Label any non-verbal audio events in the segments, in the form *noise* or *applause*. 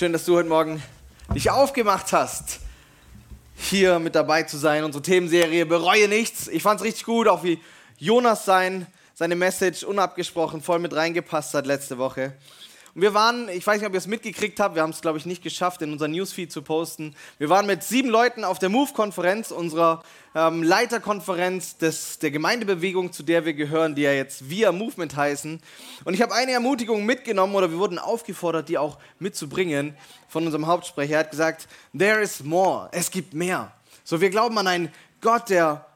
Schön, dass du heute Morgen dich aufgemacht hast, hier mit dabei zu sein. Unsere Themenserie Bereue nichts. Ich fand es richtig gut, auch wie Jonas sein, seine Message unabgesprochen voll mit reingepasst hat letzte Woche. Und wir waren, ich weiß nicht, ob ihr es mitgekriegt habt, wir haben es, glaube ich, nicht geschafft, in unser Newsfeed zu posten. Wir waren mit sieben Leuten auf der Move-Konferenz, unserer ähm, Leiterkonferenz des, der Gemeindebewegung, zu der wir gehören, die ja jetzt Via Movement heißen. Und ich habe eine Ermutigung mitgenommen oder wir wurden aufgefordert, die auch mitzubringen von unserem Hauptsprecher. Er hat gesagt, there is more, es gibt mehr. So, wir glauben an einen Gott, der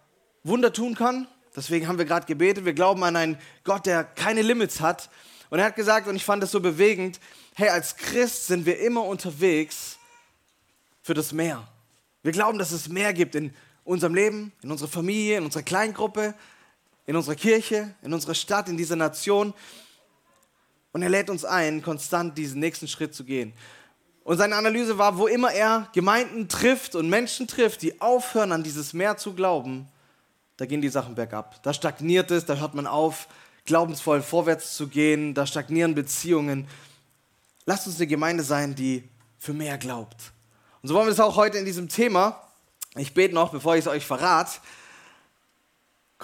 Wunder tun kann. Deswegen haben wir gerade gebetet. Wir glauben an einen Gott, der keine Limits hat. Und er hat gesagt, und ich fand es so bewegend, hey, als Christ sind wir immer unterwegs für das Meer. Wir glauben, dass es mehr gibt in unserem Leben, in unserer Familie, in unserer Kleingruppe, in unserer Kirche, in unserer Stadt, in dieser Nation. Und er lädt uns ein, konstant diesen nächsten Schritt zu gehen. Und seine Analyse war, wo immer er Gemeinden trifft und Menschen trifft, die aufhören, an dieses Meer zu glauben, da gehen die Sachen bergab. Da stagniert es, da hört man auf, glaubensvoll vorwärts zu gehen, da stagnieren Beziehungen. Lasst uns eine Gemeinde sein, die für mehr glaubt. Und so wollen wir es auch heute in diesem Thema. Ich bete noch, bevor ich es euch verrate,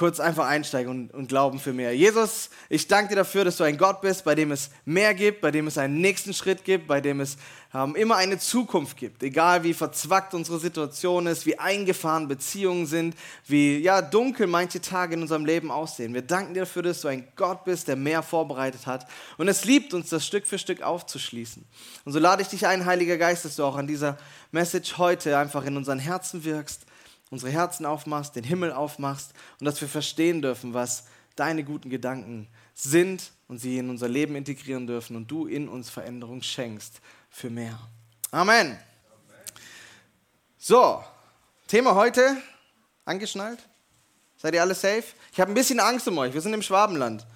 kurz einfach einsteigen und, und, glauben für mehr. Jesus, ich danke dir dafür, dass du ein Gott bist, bei dem es mehr gibt, bei dem es einen nächsten Schritt gibt, bei dem es ähm, immer eine Zukunft gibt. Egal wie verzwackt unsere Situation ist, wie eingefahren Beziehungen sind, wie ja, dunkel manche Tage in unserem Leben aussehen. Wir danken dir dafür, dass du ein Gott bist, der mehr vorbereitet hat. Und es liebt uns, das Stück für Stück aufzuschließen. Und so lade ich dich ein, Heiliger Geist, dass du auch an dieser Message heute einfach in unseren Herzen wirkst unsere Herzen aufmachst, den Himmel aufmachst und dass wir verstehen dürfen, was deine guten Gedanken sind und sie in unser Leben integrieren dürfen und du in uns Veränderung schenkst für mehr. Amen. So, Thema heute, angeschnallt? Seid ihr alle safe? Ich habe ein bisschen Angst um euch, wir sind im Schwabenland.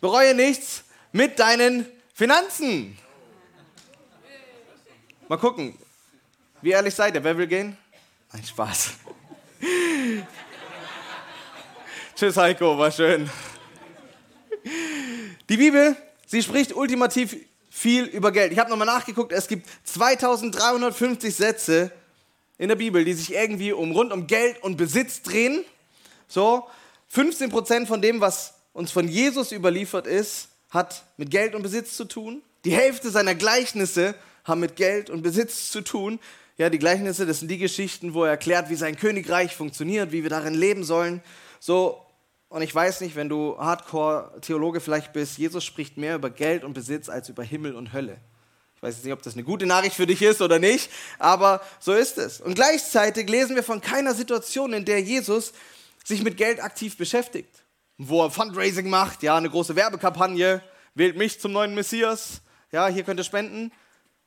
Bereue nichts mit deinen Finanzen. Mal gucken, wie ehrlich seid ihr? Wer will gehen? Ein Spaß. Tschüss Heiko, war schön. Die Bibel, sie spricht ultimativ viel über Geld. Ich habe nochmal nachgeguckt, es gibt 2350 Sätze in der Bibel, die sich irgendwie um rund um Geld und Besitz drehen. So, 15% von dem, was uns von Jesus überliefert ist, hat mit Geld und Besitz zu tun. Die Hälfte seiner Gleichnisse haben mit Geld und Besitz zu tun. Ja, die Gleichnisse, das sind die Geschichten, wo er erklärt, wie sein Königreich funktioniert, wie wir darin leben sollen. So, und ich weiß nicht, wenn du Hardcore-Theologe vielleicht bist, Jesus spricht mehr über Geld und Besitz als über Himmel und Hölle. Ich weiß jetzt nicht, ob das eine gute Nachricht für dich ist oder nicht, aber so ist es. Und gleichzeitig lesen wir von keiner Situation, in der Jesus sich mit Geld aktiv beschäftigt. Wo er Fundraising macht, ja, eine große Werbekampagne, wählt mich zum neuen Messias, ja, hier könnt ihr spenden.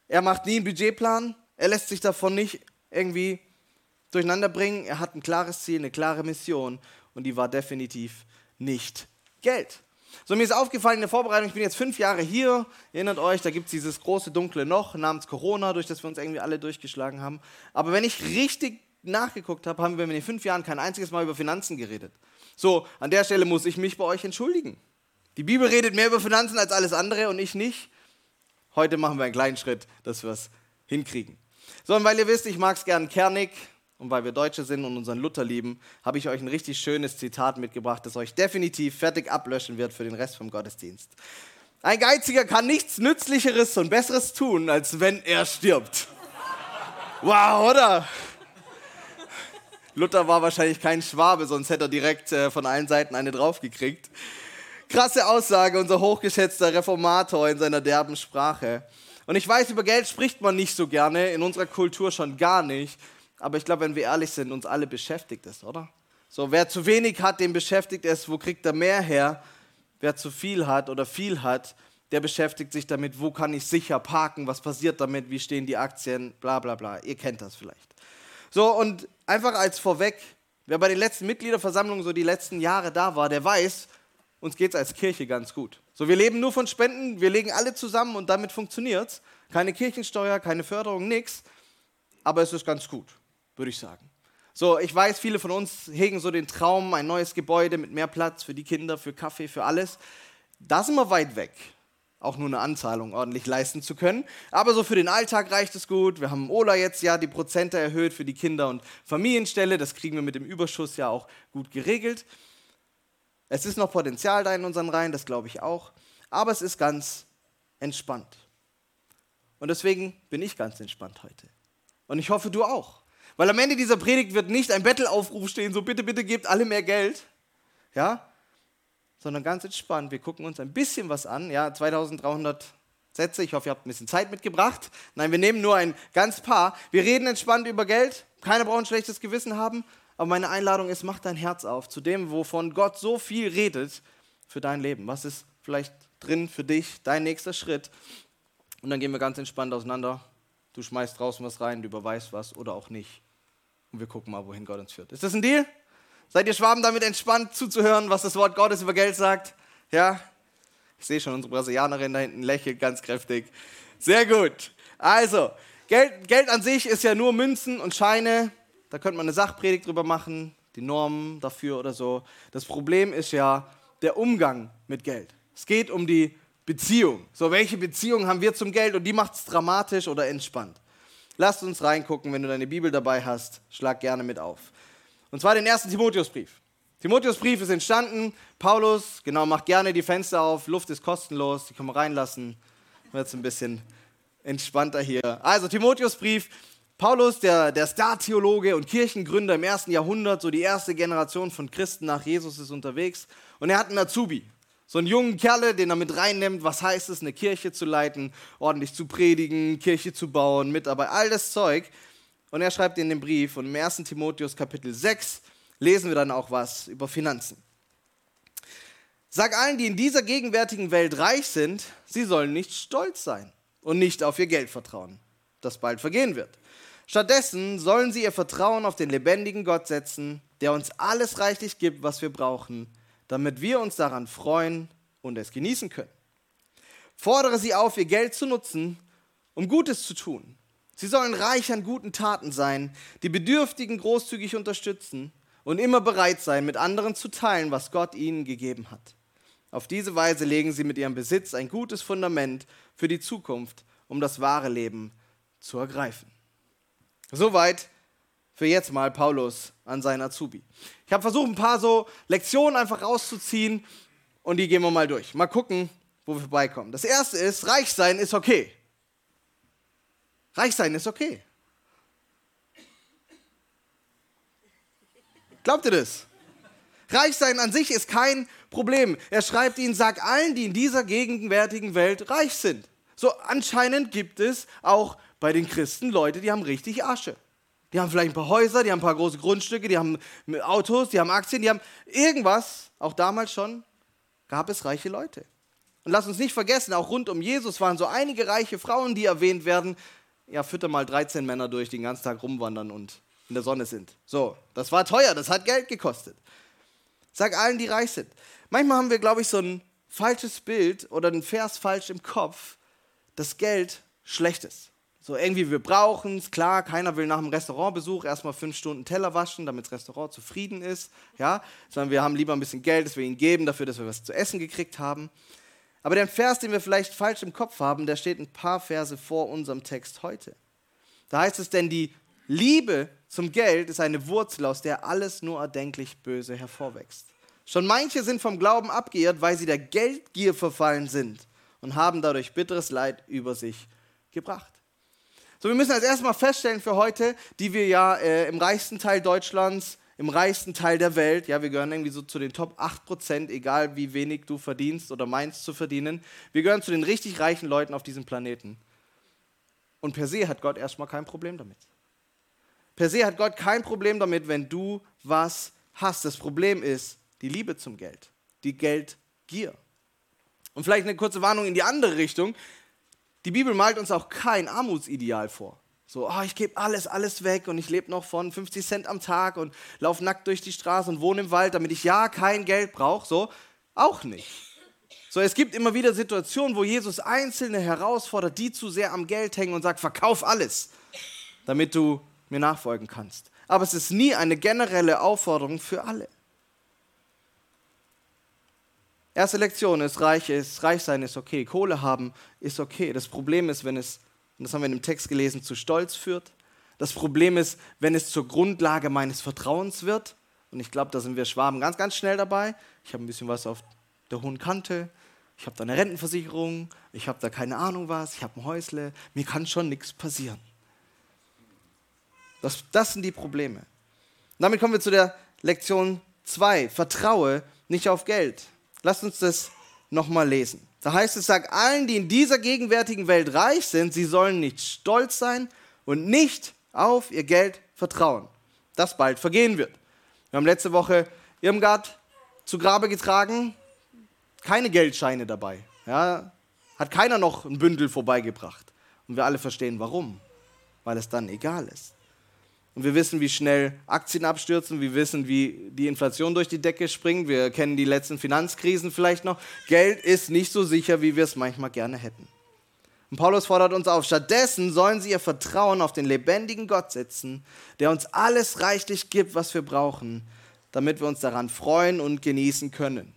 Er macht nie einen Budgetplan, er lässt sich davon nicht irgendwie durcheinander bringen. Er hat ein klares Ziel, eine klare Mission und die war definitiv nicht Geld. So, mir ist aufgefallen in der Vorbereitung, ich bin jetzt fünf Jahre hier, erinnert euch, da gibt es dieses große dunkle Loch namens Corona, durch das wir uns irgendwie alle durchgeschlagen haben. Aber wenn ich richtig nachgeguckt habe, haben wir in den fünf Jahren kein einziges Mal über Finanzen geredet. So, an der Stelle muss ich mich bei euch entschuldigen. Die Bibel redet mehr über Finanzen als alles andere und ich nicht. Heute machen wir einen kleinen Schritt, dass wir es hinkriegen. Sondern weil ihr wisst, ich mag es gern kernig und weil wir Deutsche sind und unseren Luther lieben, habe ich euch ein richtig schönes Zitat mitgebracht, das euch definitiv fertig ablöschen wird für den Rest vom Gottesdienst. Ein Geiziger kann nichts Nützlicheres und Besseres tun, als wenn er stirbt. Wow, oder? Luther war wahrscheinlich kein Schwabe, sonst hätte er direkt äh, von allen Seiten eine draufgekriegt. Krasse Aussage, unser hochgeschätzter Reformator in seiner derben Sprache. Und ich weiß, über Geld spricht man nicht so gerne, in unserer Kultur schon gar nicht. Aber ich glaube, wenn wir ehrlich sind, uns alle beschäftigt es, oder? So, wer zu wenig hat, dem beschäftigt es, wo kriegt er mehr her? Wer zu viel hat oder viel hat, der beschäftigt sich damit, wo kann ich sicher parken, was passiert damit, wie stehen die Aktien, bla bla bla. Ihr kennt das vielleicht. So, und einfach als vorweg, wer bei den letzten Mitgliederversammlungen so die letzten Jahre da war, der weiß, uns geht es als Kirche ganz gut. So, wir leben nur von Spenden, wir legen alle zusammen und damit funktioniert es. Keine Kirchensteuer, keine Förderung, nichts. Aber es ist ganz gut, würde ich sagen. So, ich weiß, viele von uns hegen so den Traum, ein neues Gebäude mit mehr Platz für die Kinder, für Kaffee, für alles. Da sind wir weit weg auch nur eine Anzahlung ordentlich leisten zu können. Aber so für den Alltag reicht es gut. Wir haben Ola jetzt ja die Prozente erhöht für die Kinder- und Familienstelle. Das kriegen wir mit dem Überschuss ja auch gut geregelt. Es ist noch Potenzial da in unseren Reihen, das glaube ich auch. Aber es ist ganz entspannt. Und deswegen bin ich ganz entspannt heute. Und ich hoffe, du auch. Weil am Ende dieser Predigt wird nicht ein Bettelaufruf stehen, so bitte, bitte gebt alle mehr Geld. Ja, sondern ganz entspannt. Wir gucken uns ein bisschen was an. Ja, 2300 Sätze. Ich hoffe, ihr habt ein bisschen Zeit mitgebracht. Nein, wir nehmen nur ein ganz paar. Wir reden entspannt über Geld. Keiner braucht ein schlechtes Gewissen haben. Aber meine Einladung ist, mach dein Herz auf zu dem, wovon Gott so viel redet für dein Leben. Was ist vielleicht drin für dich, dein nächster Schritt? Und dann gehen wir ganz entspannt auseinander. Du schmeißt draußen was rein, du überweist was oder auch nicht. Und wir gucken mal, wohin Gott uns führt. Ist das ein Deal? Seid ihr Schwaben damit entspannt zuzuhören, was das Wort Gottes über Geld sagt? Ja? Ich sehe schon, unsere Brasilianerin da hinten lächelt ganz kräftig. Sehr gut. Also, Geld, Geld an sich ist ja nur Münzen und Scheine. Da könnte man eine Sachpredigt drüber machen, die Normen dafür oder so. Das Problem ist ja der Umgang mit Geld. Es geht um die Beziehung. So, welche Beziehung haben wir zum Geld und die macht es dramatisch oder entspannt? Lasst uns reingucken, wenn du deine Bibel dabei hast, schlag gerne mit auf. Und zwar den ersten Timotheusbrief. Timotheusbrief ist entstanden. Paulus, genau, macht gerne die Fenster auf. Luft ist kostenlos, die können wir reinlassen. Wird es ein bisschen entspannter hier. Also, Timotheusbrief. Paulus, der, der Star-Theologe und Kirchengründer im ersten Jahrhundert, so die erste Generation von Christen nach Jesus ist unterwegs. Und er hat einen Azubi. So einen jungen Kerle, den er mit reinnimmt, was heißt es, eine Kirche zu leiten, ordentlich zu predigen, Kirche zu bauen, Mitarbeit, all das Zeug. Und er schreibt in dem Brief, und im 1. Timotheus Kapitel 6 lesen wir dann auch was über Finanzen. Sag allen, die in dieser gegenwärtigen Welt reich sind, sie sollen nicht stolz sein und nicht auf ihr Geld vertrauen, das bald vergehen wird. Stattdessen sollen sie ihr Vertrauen auf den lebendigen Gott setzen, der uns alles reichlich gibt, was wir brauchen, damit wir uns daran freuen und es genießen können. Fordere sie auf, ihr Geld zu nutzen, um Gutes zu tun Sie sollen reich an guten Taten sein, die Bedürftigen großzügig unterstützen und immer bereit sein, mit anderen zu teilen, was Gott ihnen gegeben hat. Auf diese Weise legen sie mit ihrem Besitz ein gutes Fundament für die Zukunft, um das wahre Leben zu ergreifen. Soweit für jetzt mal Paulus an seinen Azubi. Ich habe versucht, ein paar so Lektionen einfach rauszuziehen und die gehen wir mal durch. Mal gucken, wo wir vorbeikommen. Das erste ist, reich sein ist okay. Reich sein ist okay. Glaubt ihr das? Reich sein an sich ist kein Problem. Er schreibt ihnen, sag allen, die in dieser gegenwärtigen Welt reich sind. So anscheinend gibt es auch bei den Christen Leute, die haben richtig Asche. Die haben vielleicht ein paar Häuser, die haben ein paar große Grundstücke, die haben Autos, die haben Aktien, die haben irgendwas. Auch damals schon gab es reiche Leute. Und lass uns nicht vergessen, auch rund um Jesus waren so einige reiche Frauen, die erwähnt werden, ja, fütter mal 13 Männer durch, die den ganzen Tag rumwandern und in der Sonne sind. So, das war teuer, das hat Geld gekostet. Sag allen, die reich sind. Manchmal haben wir, glaube ich, so ein falsches Bild oder einen Vers falsch im Kopf, dass Geld schlecht ist. So irgendwie, wir brauchen es, klar, keiner will nach dem Restaurantbesuch erstmal fünf Stunden Teller waschen, damit das Restaurant zufrieden ist, ja, sondern wir haben lieber ein bisschen Geld, das wir ihnen geben, dafür, dass wir was zu essen gekriegt haben. Aber der Vers, den wir vielleicht falsch im Kopf haben, der steht ein paar Verse vor unserem Text heute. Da heißt es, denn die Liebe zum Geld ist eine Wurzel, aus der alles nur erdenklich Böse hervorwächst. Schon manche sind vom Glauben abgeirrt, weil sie der Geldgier verfallen sind und haben dadurch bitteres Leid über sich gebracht. So, wir müssen als erstes mal feststellen für heute, die wir ja äh, im reichsten Teil Deutschlands im reichsten Teil der Welt. Ja, wir gehören irgendwie so zu den Top 8%, egal wie wenig du verdienst oder meinst zu verdienen. Wir gehören zu den richtig reichen Leuten auf diesem Planeten. Und per se hat Gott erstmal kein Problem damit. Per se hat Gott kein Problem damit, wenn du was hast. Das Problem ist die Liebe zum Geld, die Geldgier. Und vielleicht eine kurze Warnung in die andere Richtung. Die Bibel malt uns auch kein Armutsideal vor. So, oh, ich gebe alles, alles weg und ich lebe noch von 50 Cent am Tag und laufe nackt durch die Straße und wohne im Wald, damit ich ja kein Geld brauche. So, auch nicht. So, es gibt immer wieder Situationen, wo Jesus Einzelne herausfordert, die zu sehr am Geld hängen und sagt, verkauf alles, damit du mir nachfolgen kannst. Aber es ist nie eine generelle Aufforderung für alle. Erste Lektion ist, reich ist, reich sein ist okay, Kohle haben ist okay. Das Problem ist, wenn es, und das haben wir in dem Text gelesen, zu Stolz führt. Das Problem ist, wenn es zur Grundlage meines Vertrauens wird. Und ich glaube, da sind wir Schwaben ganz, ganz schnell dabei. Ich habe ein bisschen was auf der hohen Kante. Ich habe da eine Rentenversicherung. Ich habe da keine Ahnung was. Ich habe ein Häusle. Mir kann schon nichts passieren. Das, das sind die Probleme. Und damit kommen wir zu der Lektion 2. Vertraue nicht auf Geld. Lasst uns das nochmal lesen. Da heißt es, sag allen, die in dieser gegenwärtigen Welt reich sind, sie sollen nicht stolz sein und nicht auf ihr Geld vertrauen, das bald vergehen wird. Wir haben letzte Woche Irmgard zu Grabe getragen, keine Geldscheine dabei. Ja, hat keiner noch ein Bündel vorbeigebracht. Und wir alle verstehen warum. Weil es dann egal ist. Und wir wissen, wie schnell Aktien abstürzen, wir wissen, wie die Inflation durch die Decke springt, wir kennen die letzten Finanzkrisen vielleicht noch. Geld ist nicht so sicher, wie wir es manchmal gerne hätten. Und Paulus fordert uns auf, stattdessen sollen sie ihr Vertrauen auf den lebendigen Gott setzen, der uns alles reichlich gibt, was wir brauchen, damit wir uns daran freuen und genießen können.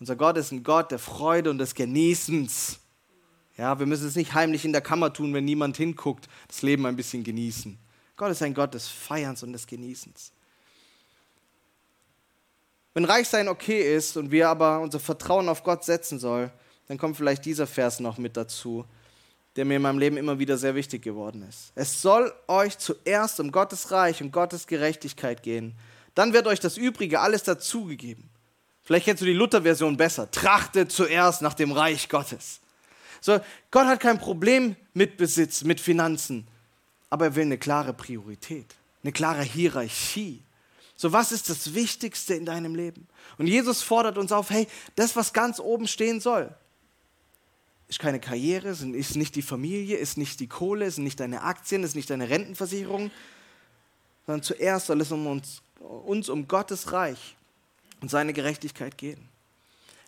Unser Gott ist ein Gott der Freude und des Genießens. Ja, wir müssen es nicht heimlich in der Kammer tun, wenn niemand hinguckt, das Leben ein bisschen genießen. Gott ist ein Gott des Feierns und des Genießens. Wenn Reichsein okay ist und wir aber unser Vertrauen auf Gott setzen sollen, dann kommt vielleicht dieser Vers noch mit dazu, der mir in meinem Leben immer wieder sehr wichtig geworden ist. Es soll euch zuerst um Gottes Reich und Gottes Gerechtigkeit gehen. Dann wird euch das Übrige alles dazugegeben. Vielleicht kennst du die Luther-Version besser. Trachtet zuerst nach dem Reich Gottes. So, Gott hat kein Problem mit Besitz, mit Finanzen aber er will eine klare Priorität, eine klare Hierarchie. So, was ist das Wichtigste in deinem Leben? Und Jesus fordert uns auf, hey, das, was ganz oben stehen soll, ist keine Karriere, ist nicht die Familie, ist nicht die Kohle, ist nicht deine Aktien, ist nicht deine Rentenversicherung, sondern zuerst soll es um uns, uns um Gottes Reich und seine Gerechtigkeit gehen.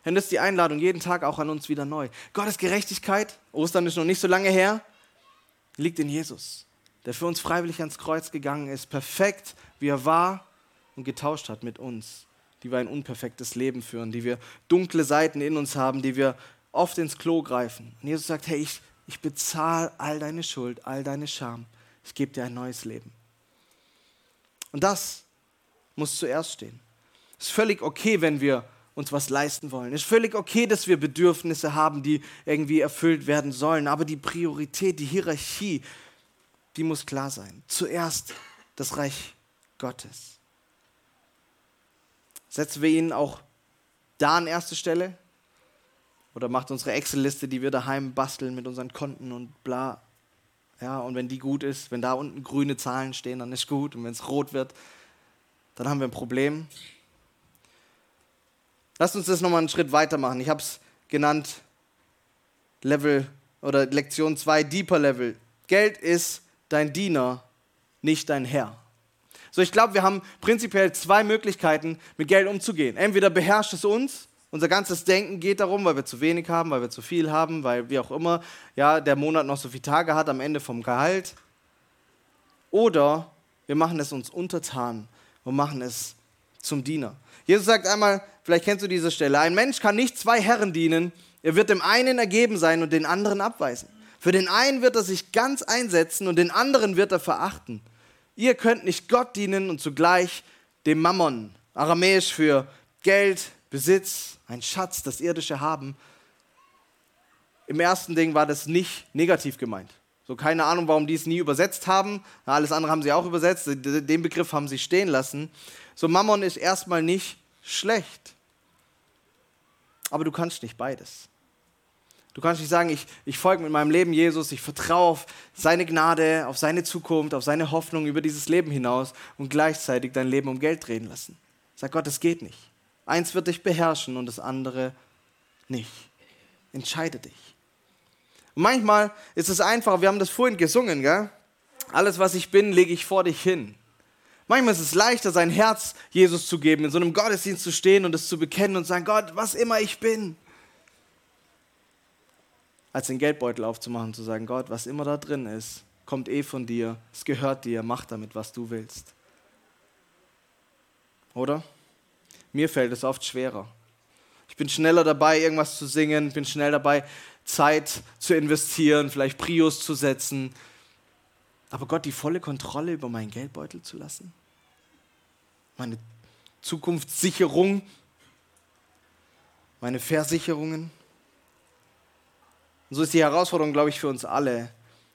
Und das ist die Einladung jeden Tag auch an uns wieder neu. Gottes Gerechtigkeit, Ostern ist noch nicht so lange her, liegt in Jesus der für uns freiwillig ans Kreuz gegangen ist, perfekt wie er war und getauscht hat mit uns, die wir ein unperfektes Leben führen, die wir dunkle Seiten in uns haben, die wir oft ins Klo greifen. Und Jesus sagt, hey, ich, ich bezahle all deine Schuld, all deine Scham. Ich gebe dir ein neues Leben. Und das muss zuerst stehen. Es ist völlig okay, wenn wir uns was leisten wollen. Es ist völlig okay, dass wir Bedürfnisse haben, die irgendwie erfüllt werden sollen. Aber die Priorität, die Hierarchie die muss klar sein. Zuerst das Reich Gottes. Setzen wir ihn auch da an erste Stelle? Oder macht unsere Excel-Liste, die wir daheim basteln mit unseren Konten und bla. Ja, und wenn die gut ist, wenn da unten grüne Zahlen stehen, dann ist gut. Und wenn es rot wird, dann haben wir ein Problem. Lasst uns das nochmal einen Schritt weiter machen. Ich habe es genannt Level oder Lektion 2, Deeper Level. Geld ist dein Diener, nicht dein Herr. So, ich glaube, wir haben prinzipiell zwei Möglichkeiten, mit Geld umzugehen. Entweder beherrscht es uns, unser ganzes Denken geht darum, weil wir zu wenig haben, weil wir zu viel haben, weil wie auch immer, ja, der Monat noch so viele Tage hat am Ende vom Gehalt. Oder wir machen es uns untertan und machen es zum Diener. Jesus sagt einmal, vielleicht kennst du diese Stelle, ein Mensch kann nicht zwei Herren dienen, er wird dem einen ergeben sein und den anderen abweisen. Für den einen wird er sich ganz einsetzen und den anderen wird er verachten. Ihr könnt nicht Gott dienen und zugleich dem Mammon, aramäisch für Geld, Besitz, ein Schatz, das irdische Haben. Im ersten Ding war das nicht negativ gemeint. So keine Ahnung, warum die es nie übersetzt haben. Alles andere haben sie auch übersetzt. Den Begriff haben sie stehen lassen. So Mammon ist erstmal nicht schlecht. Aber du kannst nicht beides. Du kannst nicht sagen, ich, ich folge mit meinem Leben Jesus, ich vertraue auf seine Gnade, auf seine Zukunft, auf seine Hoffnung über dieses Leben hinaus und gleichzeitig dein Leben um Geld drehen lassen. Sag Gott, das geht nicht. Eins wird dich beherrschen und das andere nicht. Entscheide dich. Und manchmal ist es einfach, wir haben das vorhin gesungen, gell? Alles, was ich bin, lege ich vor dich hin. Manchmal ist es leichter, sein Herz Jesus zu geben, in so einem Gottesdienst zu stehen und es zu bekennen und sagen, Gott, was immer ich bin. Als den Geldbeutel aufzumachen zu sagen, Gott, was immer da drin ist, kommt eh von dir, es gehört dir, mach damit, was du willst. Oder? Mir fällt es oft schwerer. Ich bin schneller dabei, irgendwas zu singen, bin schnell dabei, Zeit zu investieren, vielleicht Prios zu setzen. Aber Gott die volle Kontrolle über meinen Geldbeutel zu lassen? Meine Zukunftssicherung? Meine Versicherungen? Und so ist die Herausforderung, glaube ich, für uns alle,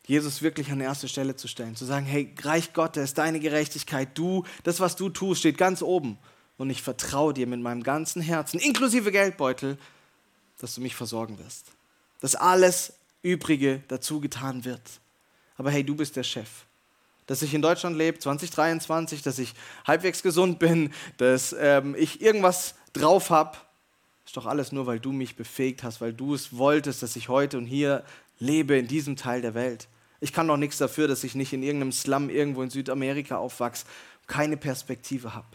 Jesus wirklich an erste Stelle zu stellen, zu sagen, hey, Reich Gottes, deine Gerechtigkeit, du, das, was du tust, steht ganz oben. Und ich vertraue dir mit meinem ganzen Herzen, inklusive Geldbeutel, dass du mich versorgen wirst. Dass alles Übrige dazu getan wird. Aber hey, du bist der Chef. Dass ich in Deutschland lebe, 2023, dass ich halbwegs gesund bin, dass ähm, ich irgendwas drauf habe, ist doch alles nur, weil du mich befähigt hast, weil du es wolltest, dass ich heute und hier lebe in diesem Teil der Welt. Ich kann doch nichts dafür, dass ich nicht in irgendeinem Slum irgendwo in Südamerika aufwachse, keine Perspektive habe.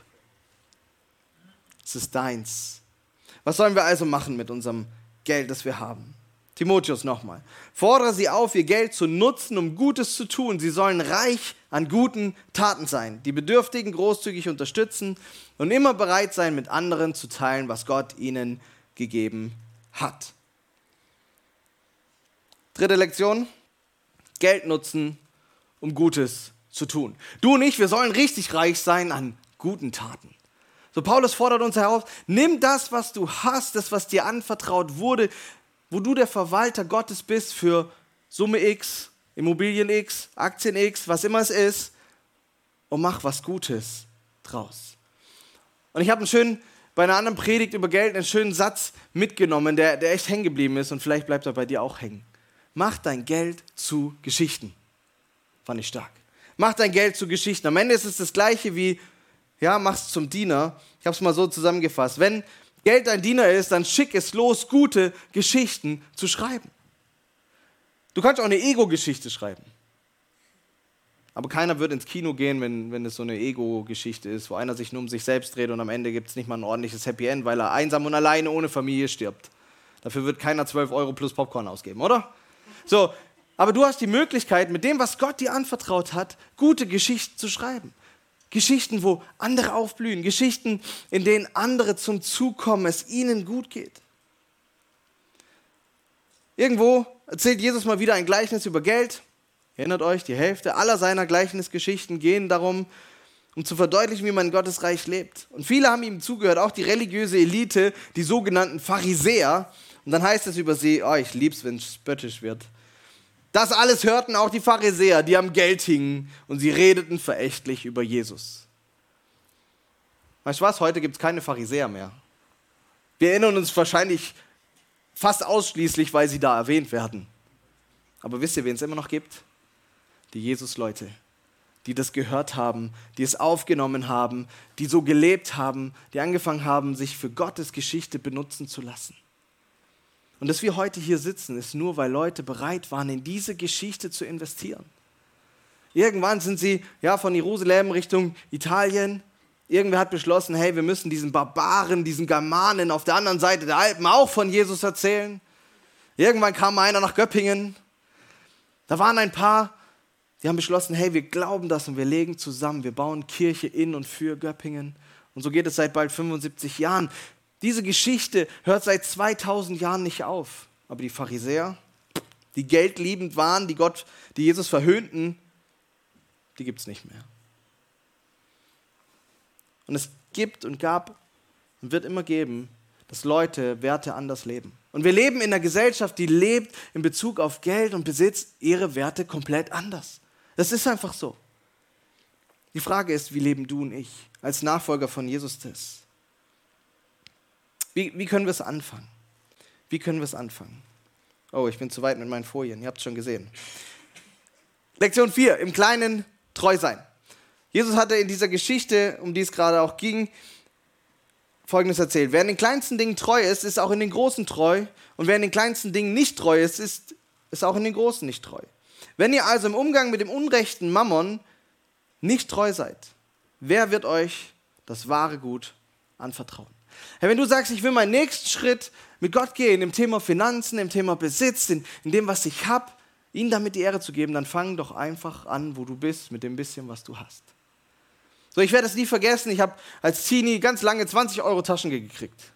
Es ist deins. Was sollen wir also machen mit unserem Geld, das wir haben? Timotheus nochmal. Fordere sie auf, ihr Geld zu nutzen, um Gutes zu tun. Sie sollen reich an guten Taten sein, die Bedürftigen großzügig unterstützen und immer bereit sein, mit anderen zu teilen, was Gott ihnen gegeben hat. Dritte Lektion. Geld nutzen, um Gutes zu tun. Du und ich, wir sollen richtig reich sein an guten Taten. So Paulus fordert uns heraus, nimm das, was du hast, das, was dir anvertraut wurde, wo du der Verwalter Gottes bist für Summe X, Immobilien X, Aktien X, was immer es ist, und mach was Gutes draus. Und ich habe einen schönen, bei einer anderen Predigt über Geld einen schönen Satz mitgenommen, der, der echt hängen geblieben ist und vielleicht bleibt er bei dir auch hängen. Mach dein Geld zu Geschichten. Fand ich stark. Mach dein Geld zu Geschichten. Am Ende ist es das gleiche wie, ja, mach's zum Diener. Ich habe es mal so zusammengefasst. Wenn Geld dein Diener ist, dann schick es los, gute Geschichten zu schreiben. Du kannst auch eine Ego-Geschichte schreiben. Aber keiner wird ins Kino gehen, wenn, wenn es so eine Ego-Geschichte ist, wo einer sich nur um sich selbst dreht und am Ende gibt es nicht mal ein ordentliches Happy End, weil er einsam und alleine ohne Familie stirbt. Dafür wird keiner 12 Euro plus Popcorn ausgeben, oder? So, aber du hast die Möglichkeit, mit dem, was Gott dir anvertraut hat, gute Geschichten zu schreiben. Geschichten, wo andere aufblühen, Geschichten, in denen andere zum Zug kommen, es ihnen gut geht. Irgendwo erzählt Jesus mal wieder ein Gleichnis über Geld. Erinnert euch, die Hälfte aller seiner Gleichnisgeschichten gehen darum, um zu verdeutlichen, wie man in Gottes Reich lebt. Und viele haben ihm zugehört, auch die religiöse Elite, die sogenannten Pharisäer. Und dann heißt es über sie, oh, ich lieb's, wenn es spöttisch wird. Das alles hörten auch die Pharisäer, die am Geld hingen, und sie redeten verächtlich über Jesus. Weißt du was? Heute gibt es keine Pharisäer mehr. Wir erinnern uns wahrscheinlich fast ausschließlich, weil sie da erwähnt werden. Aber wisst ihr, wen es immer noch gibt? Die Jesus-Leute, die das gehört haben, die es aufgenommen haben, die so gelebt haben, die angefangen haben, sich für Gottes Geschichte benutzen zu lassen. Und dass wir heute hier sitzen, ist nur, weil Leute bereit waren, in diese Geschichte zu investieren. Irgendwann sind sie ja von Jerusalem Richtung Italien. Irgendwer hat beschlossen, hey, wir müssen diesen Barbaren, diesen Germanen auf der anderen Seite der Alpen auch von Jesus erzählen. Irgendwann kam einer nach Göppingen. Da waren ein paar, die haben beschlossen, hey, wir glauben das und wir legen zusammen, wir bauen Kirche in und für Göppingen. Und so geht es seit bald 75 Jahren. Diese Geschichte hört seit 2000 Jahren nicht auf. Aber die Pharisäer, die geldliebend waren, die Gott, die Jesus verhöhnten, die gibt es nicht mehr. Und es gibt und gab und wird immer geben, dass Leute Werte anders leben. Und wir leben in einer Gesellschaft, die lebt in Bezug auf Geld und Besitz ihre Werte komplett anders. Das ist einfach so. Die Frage ist, wie leben du und ich als Nachfolger von Jesus das? Wie, wie können wir es anfangen? Wie können wir es anfangen? Oh, ich bin zu weit mit meinen Folien, ihr habt es schon gesehen. Lektion 4, im Kleinen treu sein. Jesus hatte in dieser Geschichte, um die es gerade auch ging, Folgendes erzählt. Wer in den kleinsten Dingen treu ist, ist auch in den großen treu. Und wer in den kleinsten Dingen nicht treu ist, ist, ist auch in den großen nicht treu. Wenn ihr also im Umgang mit dem unrechten Mammon nicht treu seid, wer wird euch das wahre Gut anvertrauen? Hey, wenn du sagst, ich will meinen nächsten Schritt mit Gott gehen, im Thema Finanzen, im Thema Besitz, in, in dem, was ich habe, ihm damit die Ehre zu geben, dann fang doch einfach an, wo du bist, mit dem bisschen, was du hast. So, ich werde es nie vergessen, ich habe als Teenie ganz lange 20 Euro Taschengeld gekriegt.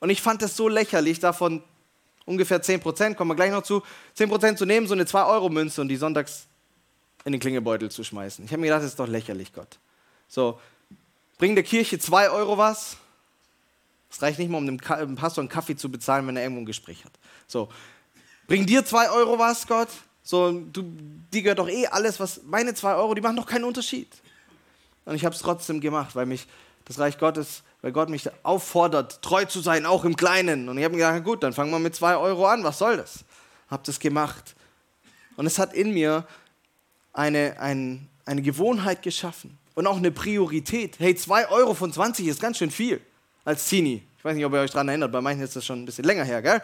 Und ich fand das so lächerlich, davon ungefähr 10 Prozent, kommen wir gleich noch zu, 10 Prozent zu nehmen, so eine 2-Euro-Münze und die sonntags in den Klingelbeutel zu schmeißen. Ich habe mir gedacht, das ist doch lächerlich, Gott. So, bring der Kirche 2 Euro was. Es reicht nicht mal, um dem, Pastor einen Kaffee zu bezahlen, wenn er irgendwo ein Gespräch hat. So, bring dir 2 Euro was, Gott. So, du, die gehört doch eh alles, was meine 2 Euro, die machen doch keinen Unterschied. Und ich habe es trotzdem gemacht, weil mich das Reich Gottes weil Gott mich auffordert, treu zu sein, auch im Kleinen. Und ich habe mir gedacht, gut, dann fangen wir mit zwei Euro an, was soll das? Habe das gemacht. Und es hat in mir eine, ein, eine Gewohnheit geschaffen und auch eine Priorität. Hey, zwei Euro von 20 ist ganz schön viel als Teenie. Ich weiß nicht, ob ihr euch daran erinnert, bei manchen ist das schon ein bisschen länger her, gell?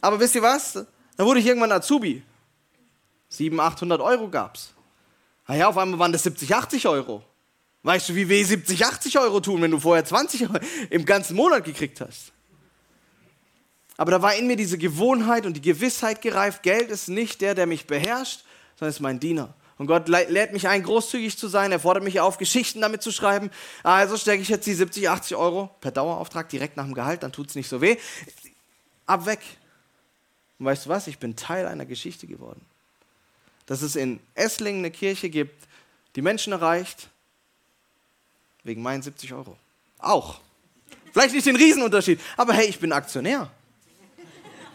Aber wisst ihr was? Da wurde ich irgendwann Azubi. 700, 800 Euro gab's. Naja, auf einmal waren das 70, 80 Euro. Weißt du, wie weh 70, 80 Euro tun, wenn du vorher 20 Euro *laughs* im ganzen Monat gekriegt hast? Aber da war in mir diese Gewohnheit und die Gewissheit gereift, Geld ist nicht der, der mich beherrscht, sondern ist mein Diener. Und Gott lädt mich ein, großzügig zu sein. Er fordert mich auf, Geschichten damit zu schreiben. Also stecke ich jetzt die 70, 80 Euro per Dauerauftrag direkt nach dem Gehalt, dann tut es nicht so weh. Ab weg. Und weißt du was? Ich bin Teil einer Geschichte geworden. Dass es in Esslingen eine Kirche gibt, die Menschen erreicht, Wegen meinen 70 Euro. Auch. Vielleicht nicht den Riesenunterschied, aber hey, ich bin Aktionär.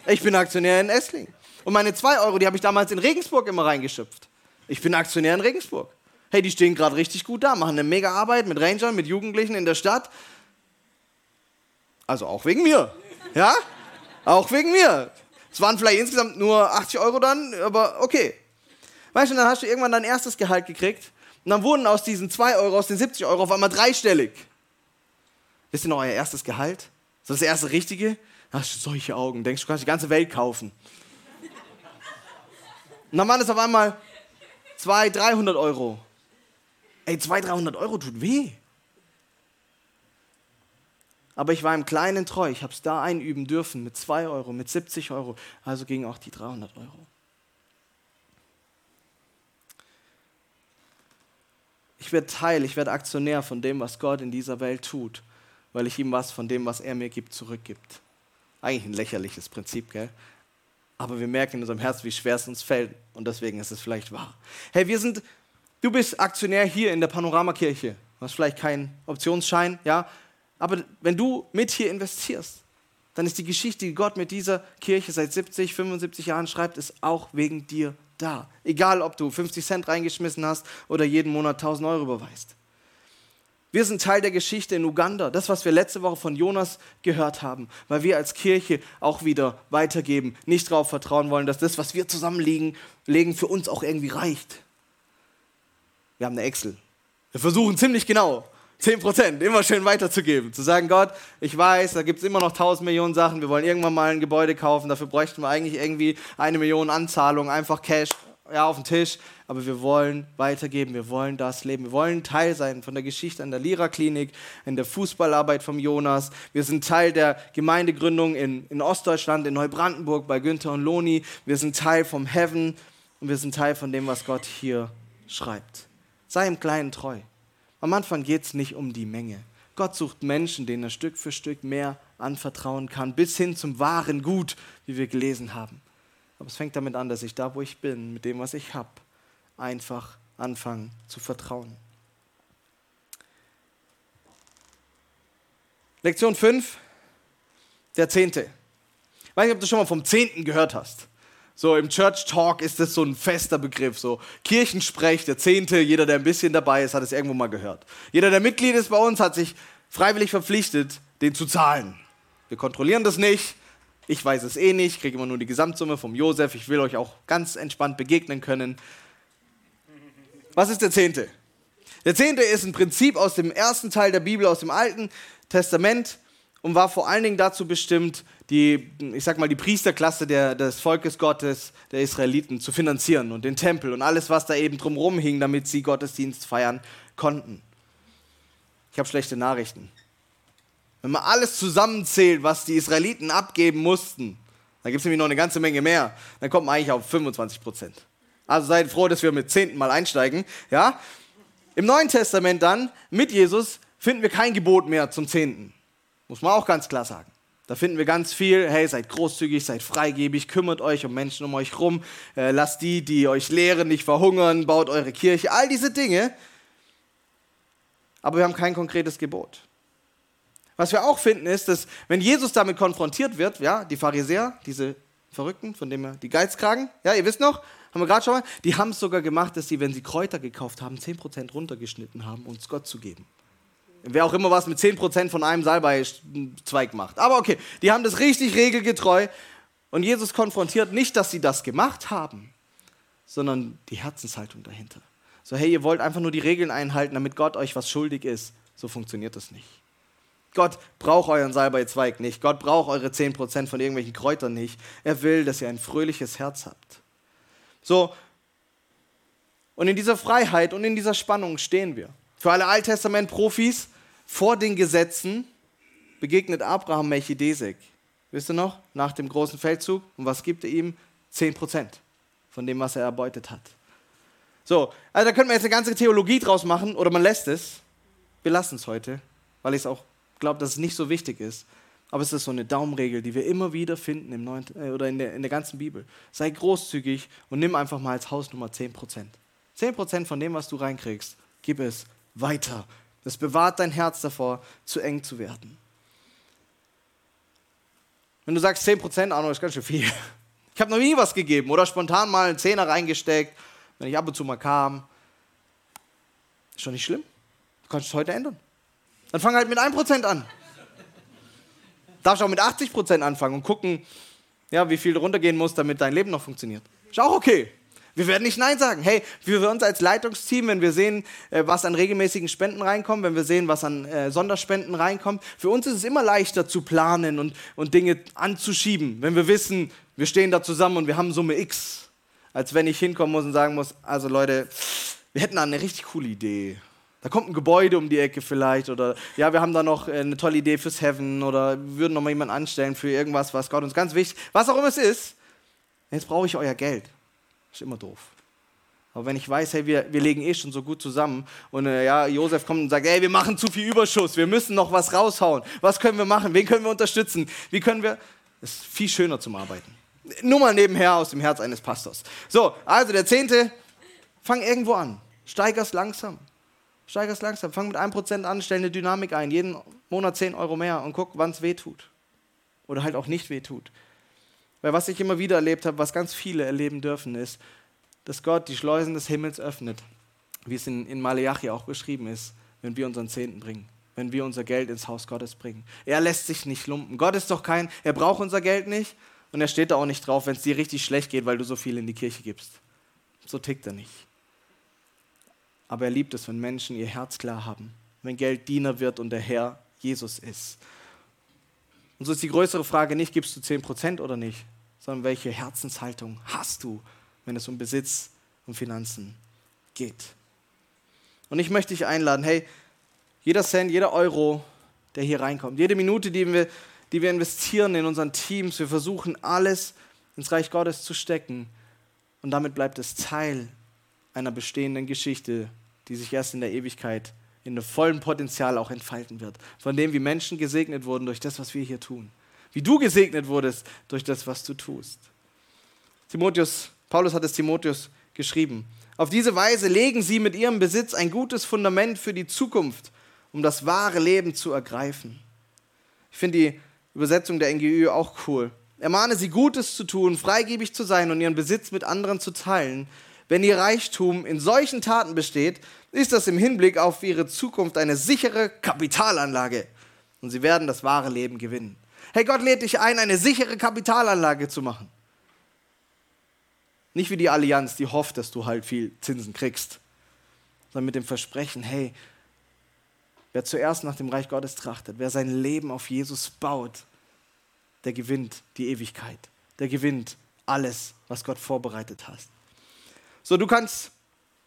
Ich bin Aktionär in Essling. Und meine 2 Euro, die habe ich damals in Regensburg immer reingeschöpft. Ich bin Aktionär in Regensburg. Hey, die stehen gerade richtig gut da, machen eine mega Arbeit mit Rangern, mit Jugendlichen in der Stadt. Also auch wegen mir. Ja? Auch wegen mir. Es waren vielleicht insgesamt nur 80 Euro dann, aber okay. Weißt du, dann hast du irgendwann dein erstes Gehalt gekriegt und dann wurden aus diesen 2 Euro, aus den 70 Euro auf einmal dreistellig. Wisst ihr noch euer erstes Gehalt? So das erste richtige? Da hast du solche Augen, denkst du, kannst die ganze Welt kaufen. Und dann waren es auf einmal 200, 300 Euro. Ey, 200, 300 Euro tut weh. Aber ich war im Kleinen treu. Ich habe es da einüben dürfen mit 2 Euro, mit 70 Euro. Also gingen auch die 300 Euro. Ich werde Teil, ich werde Aktionär von dem, was Gott in dieser Welt tut, weil ich ihm was von dem, was er mir gibt, zurückgibt. Eigentlich ein lächerliches Prinzip, gell? Aber wir merken in unserem Herzen, wie schwer es uns fällt und deswegen ist es vielleicht wahr. Hey, wir sind, du bist Aktionär hier in der Panoramakirche. Du hast vielleicht keinen Optionsschein, ja? Aber wenn du mit hier investierst, dann ist die Geschichte, die Gott mit dieser Kirche seit 70, 75 Jahren schreibt, ist auch wegen dir da. Egal, ob du 50 Cent reingeschmissen hast oder jeden Monat 1000 Euro überweist. Wir sind Teil der Geschichte in Uganda, das, was wir letzte Woche von Jonas gehört haben, weil wir als Kirche auch wieder weitergeben, nicht darauf vertrauen wollen, dass das, was wir zusammenlegen, legen, für uns auch irgendwie reicht. Wir haben eine Excel. Wir versuchen ziemlich genau, 10 Prozent, immer schön weiterzugeben. Zu sagen, Gott, ich weiß, da gibt es immer noch 1000 Millionen Sachen, wir wollen irgendwann mal ein Gebäude kaufen, dafür bräuchten wir eigentlich irgendwie eine Million Anzahlung, einfach Cash ja, auf den Tisch. Aber wir wollen weitergeben, wir wollen das leben, wir wollen Teil sein von der Geschichte an der Lira-Klinik, in der Fußballarbeit vom Jonas. Wir sind Teil der Gemeindegründung in, in Ostdeutschland, in Neubrandenburg bei Günther und Loni. Wir sind Teil vom Heaven und wir sind Teil von dem, was Gott hier schreibt. Sei im Kleinen treu. Am Anfang geht es nicht um die Menge. Gott sucht Menschen, denen er Stück für Stück mehr anvertrauen kann, bis hin zum wahren Gut, wie wir gelesen haben. Aber es fängt damit an, dass ich da, wo ich bin, mit dem, was ich habe, einfach anfange zu vertrauen. Lektion 5, der Zehnte. Ich weiß nicht, ob du schon mal vom Zehnten gehört hast. So im Church Talk ist das so ein fester Begriff. So Kirchensprech, der Zehnte, jeder, der ein bisschen dabei ist, hat es irgendwo mal gehört. Jeder, der Mitglied ist bei uns, hat sich freiwillig verpflichtet, den zu zahlen. Wir kontrollieren das nicht. Ich weiß es eh nicht, kriege immer nur die Gesamtsumme vom Josef. Ich will euch auch ganz entspannt begegnen können. Was ist der Zehnte? Der Zehnte ist ein Prinzip aus dem ersten Teil der Bibel, aus dem Alten Testament und war vor allen Dingen dazu bestimmt, die, ich sag mal, die Priesterklasse der, des Volkes Gottes, der Israeliten, zu finanzieren und den Tempel und alles, was da eben drumherum hing, damit sie Gottesdienst feiern konnten. Ich habe schlechte Nachrichten. Wenn man alles zusammenzählt, was die Israeliten abgeben mussten, dann gibt es nämlich noch eine ganze Menge mehr, dann kommt man eigentlich auf 25 Prozent. Also seid froh, dass wir mit zehnten Mal einsteigen. Ja? Im Neuen Testament dann, mit Jesus, finden wir kein Gebot mehr zum Zehnten. Muss man auch ganz klar sagen. Da finden wir ganz viel, hey, seid großzügig, seid freigebig, kümmert euch um Menschen um euch rum, äh, lasst die, die euch lehren, nicht verhungern, baut eure Kirche, all diese Dinge. Aber wir haben kein konkretes Gebot. Was wir auch finden ist, dass wenn Jesus damit konfrontiert wird, ja, die Pharisäer, diese Verrückten, von denen wir die Geizkragen, ja, ihr wisst noch, haben wir gerade schon mal, die haben es sogar gemacht, dass sie, wenn sie Kräuter gekauft haben, 10% runtergeschnitten haben, um es Gott zu geben. Wer auch immer was mit 10% von einem Salbeizweig macht. Aber okay, die haben das richtig regelgetreu. Und Jesus konfrontiert nicht, dass sie das gemacht haben, sondern die Herzenshaltung dahinter. So, hey, ihr wollt einfach nur die Regeln einhalten, damit Gott euch was schuldig ist. So funktioniert das nicht. Gott braucht euren Salbeizweig nicht. Gott braucht eure 10% von irgendwelchen Kräutern nicht. Er will, dass ihr ein fröhliches Herz habt. So, und in dieser Freiheit und in dieser Spannung stehen wir. Für alle Alttestament-Profis, vor den Gesetzen begegnet Abraham Melchidesek. Wisst ihr noch? Nach dem großen Feldzug. Und was gibt er ihm? 10% von dem, was er erbeutet hat. So, also da könnte man jetzt eine ganze Theologie draus machen oder man lässt es. Wir lassen es heute, weil ich es auch glaube, dass es nicht so wichtig ist. Aber es ist so eine Daumenregel, die wir immer wieder finden im Neuen, äh, oder in der, in der ganzen Bibel. Sei großzügig und nimm einfach mal als Hausnummer 10%. 10% von dem, was du reinkriegst, gib es weiter. Das bewahrt dein Herz davor, zu eng zu werden. Wenn du sagst 10%, Arno, ist ganz schön viel. Ich habe noch nie was gegeben oder spontan mal einen Zehner reingesteckt, wenn ich ab und zu mal kam. Ist schon nicht schlimm. Du kannst es heute ändern. Dann fang halt mit 1% an. Darfst auch mit 80% anfangen und gucken, ja, wie viel du runtergehen musst, damit dein Leben noch funktioniert. Ist auch okay. Wir werden nicht Nein sagen. Hey, für uns als Leitungsteam, wenn wir sehen, äh, was an regelmäßigen Spenden reinkommt, wenn wir sehen, was an äh, Sonderspenden reinkommt, für uns ist es immer leichter zu planen und, und Dinge anzuschieben, wenn wir wissen, wir stehen da zusammen und wir haben Summe X, als wenn ich hinkommen muss und sagen muss, also Leute, wir hätten da eine richtig coole Idee. Da kommt ein Gebäude um die Ecke vielleicht oder ja, wir haben da noch äh, eine tolle Idee fürs Heaven oder wir würden noch mal jemanden anstellen für irgendwas, was Gott uns ganz wichtig, was auch immer es ist. Jetzt brauche ich euer Geld. Ist immer doof. Aber wenn ich weiß, hey, wir, wir legen eh schon so gut zusammen und äh, ja, Josef kommt und sagt, hey, wir machen zu viel Überschuss, wir müssen noch was raushauen. Was können wir machen? Wen können wir unterstützen? Wie können wir? Ist viel schöner zum Arbeiten. Nur mal nebenher aus dem Herz eines Pastors. So, also der Zehnte, fang irgendwo an. Steiger's langsam. Steiger's langsam. Fang mit 1% an, stell eine Dynamik ein. Jeden Monat 10 Euro mehr und guck, wann es weh tut. Oder halt auch nicht weh tut. Weil was ich immer wieder erlebt habe, was ganz viele erleben dürfen, ist, dass Gott die Schleusen des Himmels öffnet, wie es in, in Maleachi auch beschrieben ist, wenn wir unseren Zehnten bringen, wenn wir unser Geld ins Haus Gottes bringen. Er lässt sich nicht lumpen. Gott ist doch kein, er braucht unser Geld nicht und er steht da auch nicht drauf, wenn es dir richtig schlecht geht, weil du so viel in die Kirche gibst. So tickt er nicht. Aber er liebt es, wenn Menschen ihr Herz klar haben, wenn Geld Diener wird und der Herr Jesus ist. Und so ist die größere Frage nicht, gibst du 10% oder nicht, sondern welche Herzenshaltung hast du, wenn es um Besitz und Finanzen geht. Und ich möchte dich einladen, hey, jeder Cent, jeder Euro, der hier reinkommt, jede Minute, die wir, die wir investieren in unseren Teams, wir versuchen alles ins Reich Gottes zu stecken. Und damit bleibt es Teil einer bestehenden Geschichte, die sich erst in der Ewigkeit in dem vollen Potenzial auch entfalten wird. Von dem, wie Menschen gesegnet wurden durch das, was wir hier tun wie du gesegnet wurdest durch das, was du tust. Timotheus, Paulus hat es Timotheus geschrieben. Auf diese Weise legen sie mit ihrem Besitz ein gutes Fundament für die Zukunft, um das wahre Leben zu ergreifen. Ich finde die Übersetzung der NGÜ auch cool. Ermahne sie Gutes zu tun, freigebig zu sein und ihren Besitz mit anderen zu teilen. Wenn ihr Reichtum in solchen Taten besteht, ist das im Hinblick auf ihre Zukunft eine sichere Kapitalanlage und sie werden das wahre Leben gewinnen. Hey, Gott lädt dich ein, eine sichere Kapitalanlage zu machen. Nicht wie die Allianz, die hofft, dass du halt viel Zinsen kriegst, sondern mit dem Versprechen, hey, wer zuerst nach dem Reich Gottes trachtet, wer sein Leben auf Jesus baut, der gewinnt die Ewigkeit. Der gewinnt alles, was Gott vorbereitet hat. So, du kannst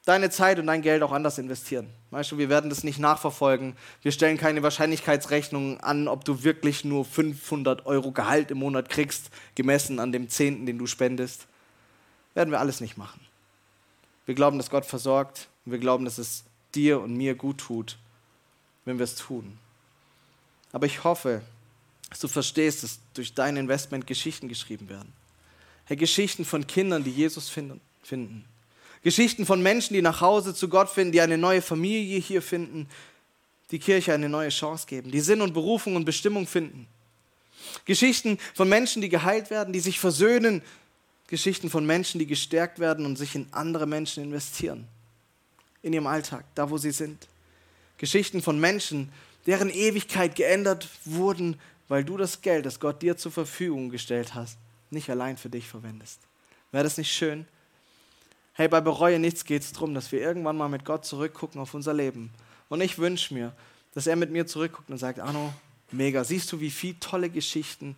deine Zeit und dein Geld auch anders investieren. Weißt du, wir werden das nicht nachverfolgen. Wir stellen keine Wahrscheinlichkeitsrechnungen an, ob du wirklich nur 500 Euro Gehalt im Monat kriegst, gemessen an dem Zehnten, den du spendest. Werden wir alles nicht machen. Wir glauben, dass Gott versorgt und wir glauben, dass es dir und mir gut tut, wenn wir es tun. Aber ich hoffe, dass du verstehst, dass durch dein Investment Geschichten geschrieben werden. Hey, Geschichten von Kindern, die Jesus finden. Geschichten von Menschen, die nach Hause zu Gott finden, die eine neue Familie hier finden, die Kirche eine neue Chance geben, die Sinn und Berufung und Bestimmung finden. Geschichten von Menschen, die geheilt werden, die sich versöhnen. Geschichten von Menschen, die gestärkt werden und sich in andere Menschen investieren. In ihrem Alltag, da wo sie sind. Geschichten von Menschen, deren Ewigkeit geändert wurden, weil du das Geld, das Gott dir zur Verfügung gestellt hast, nicht allein für dich verwendest. Wäre das nicht schön? Hey, bei Bereue nichts geht es darum, dass wir irgendwann mal mit Gott zurückgucken auf unser Leben. Und ich wünsche mir, dass er mit mir zurückguckt und sagt, Arno, mega, siehst du, wie viele tolle Geschichten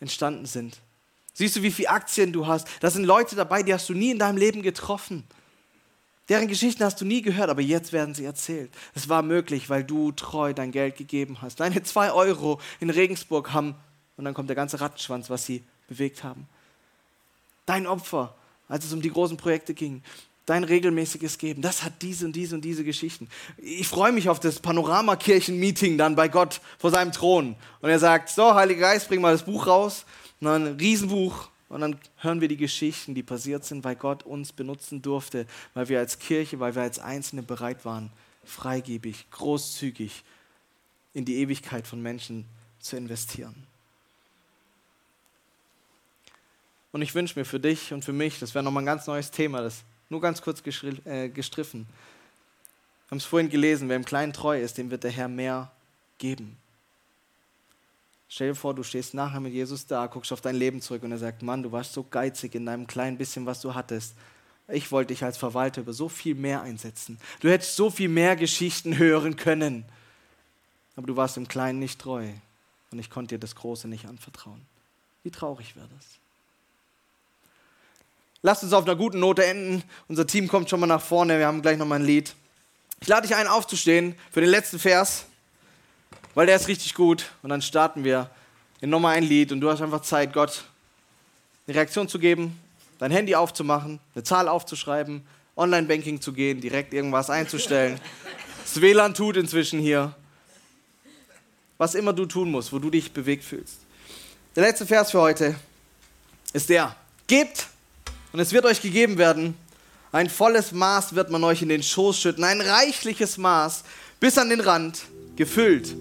entstanden sind? Siehst du, wie viele Aktien du hast? Da sind Leute dabei, die hast du nie in deinem Leben getroffen. Deren Geschichten hast du nie gehört, aber jetzt werden sie erzählt. Es war möglich, weil du treu dein Geld gegeben hast. Deine zwei Euro in Regensburg haben, und dann kommt der ganze Rattenschwanz, was sie bewegt haben. Dein Opfer, als es um die großen Projekte ging. Dein regelmäßiges Geben, das hat diese und diese und diese Geschichten. Ich freue mich auf das Panoramakirchen-Meeting dann bei Gott vor seinem Thron. Und er sagt, so, Heiliger Geist, bring mal das Buch raus. Und dann ein Riesenbuch. Und dann hören wir die Geschichten, die passiert sind, weil Gott uns benutzen durfte, weil wir als Kirche, weil wir als Einzelne bereit waren, freigebig, großzügig in die Ewigkeit von Menschen zu investieren. Und ich wünsche mir für dich und für mich, das wäre nochmal ein ganz neues Thema, das nur ganz kurz äh, gestriffen. Wir haben es vorhin gelesen, wer im Kleinen treu ist, dem wird der Herr mehr geben. Stell dir vor, du stehst nachher mit Jesus da, guckst auf dein Leben zurück und er sagt, Mann, du warst so geizig in deinem kleinen bisschen, was du hattest. Ich wollte dich als Verwalter über so viel mehr einsetzen. Du hättest so viel mehr Geschichten hören können. Aber du warst im Kleinen nicht treu und ich konnte dir das Große nicht anvertrauen. Wie traurig wäre das? Lasst uns auf einer guten Note enden. Unser Team kommt schon mal nach vorne. Wir haben gleich noch mal ein Lied. Ich lade dich ein, aufzustehen für den letzten Vers, weil der ist richtig gut. Und dann starten wir in nochmal ein Lied. Und du hast einfach Zeit, Gott eine Reaktion zu geben, dein Handy aufzumachen, eine Zahl aufzuschreiben, Online-Banking zu gehen, direkt irgendwas einzustellen. *laughs* Das WLAN tut inzwischen hier. Was immer du tun musst, wo du dich bewegt fühlst. Der letzte Vers für heute ist der: Gebt und es wird euch gegeben werden. Ein volles Maß wird man euch in den Schoß schütten, ein reichliches Maß bis an den Rand, gefüllt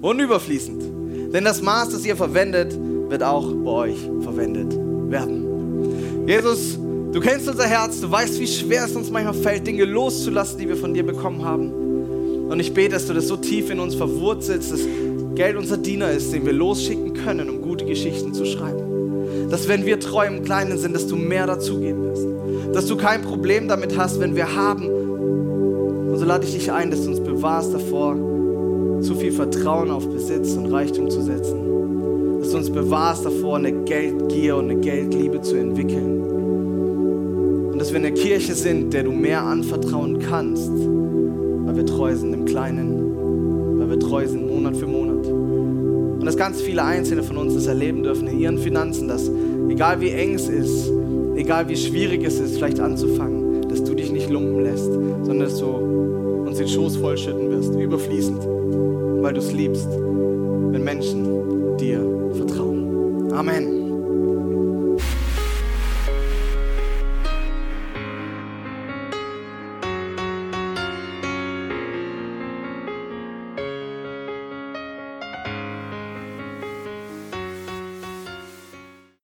und überfließend. Denn das Maß, das ihr verwendet, wird auch bei euch verwendet werden. Jesus, du kennst unser Herz, du weißt, wie schwer es uns manchmal fällt, Dinge loszulassen, die wir von dir bekommen haben. Und ich bete, dass du das so tief in uns verwurzelst, dass Geld unser Diener ist, den wir losschicken können, um gute Geschichten zu schreiben dass wenn wir treu im Kleinen sind, dass du mehr dazugeben wirst. Dass du kein Problem damit hast, wenn wir haben. Und so lade ich dich ein, dass du uns bewahrst davor, zu viel Vertrauen auf Besitz und Reichtum zu setzen. Dass du uns bewahrst davor, eine Geldgier und eine Geldliebe zu entwickeln. Und dass wir eine Kirche sind, der du mehr anvertrauen kannst, weil wir treu sind im Kleinen, weil wir treu sind Monat für Monat. Und dass ganz viele Einzelne von uns das erleben dürfen in ihren Finanzen, dass egal wie eng es ist, egal wie schwierig es ist, vielleicht anzufangen, dass du dich nicht lumpen lässt, sondern dass du uns den Schoß vollschütten wirst, überfließend, weil du es liebst,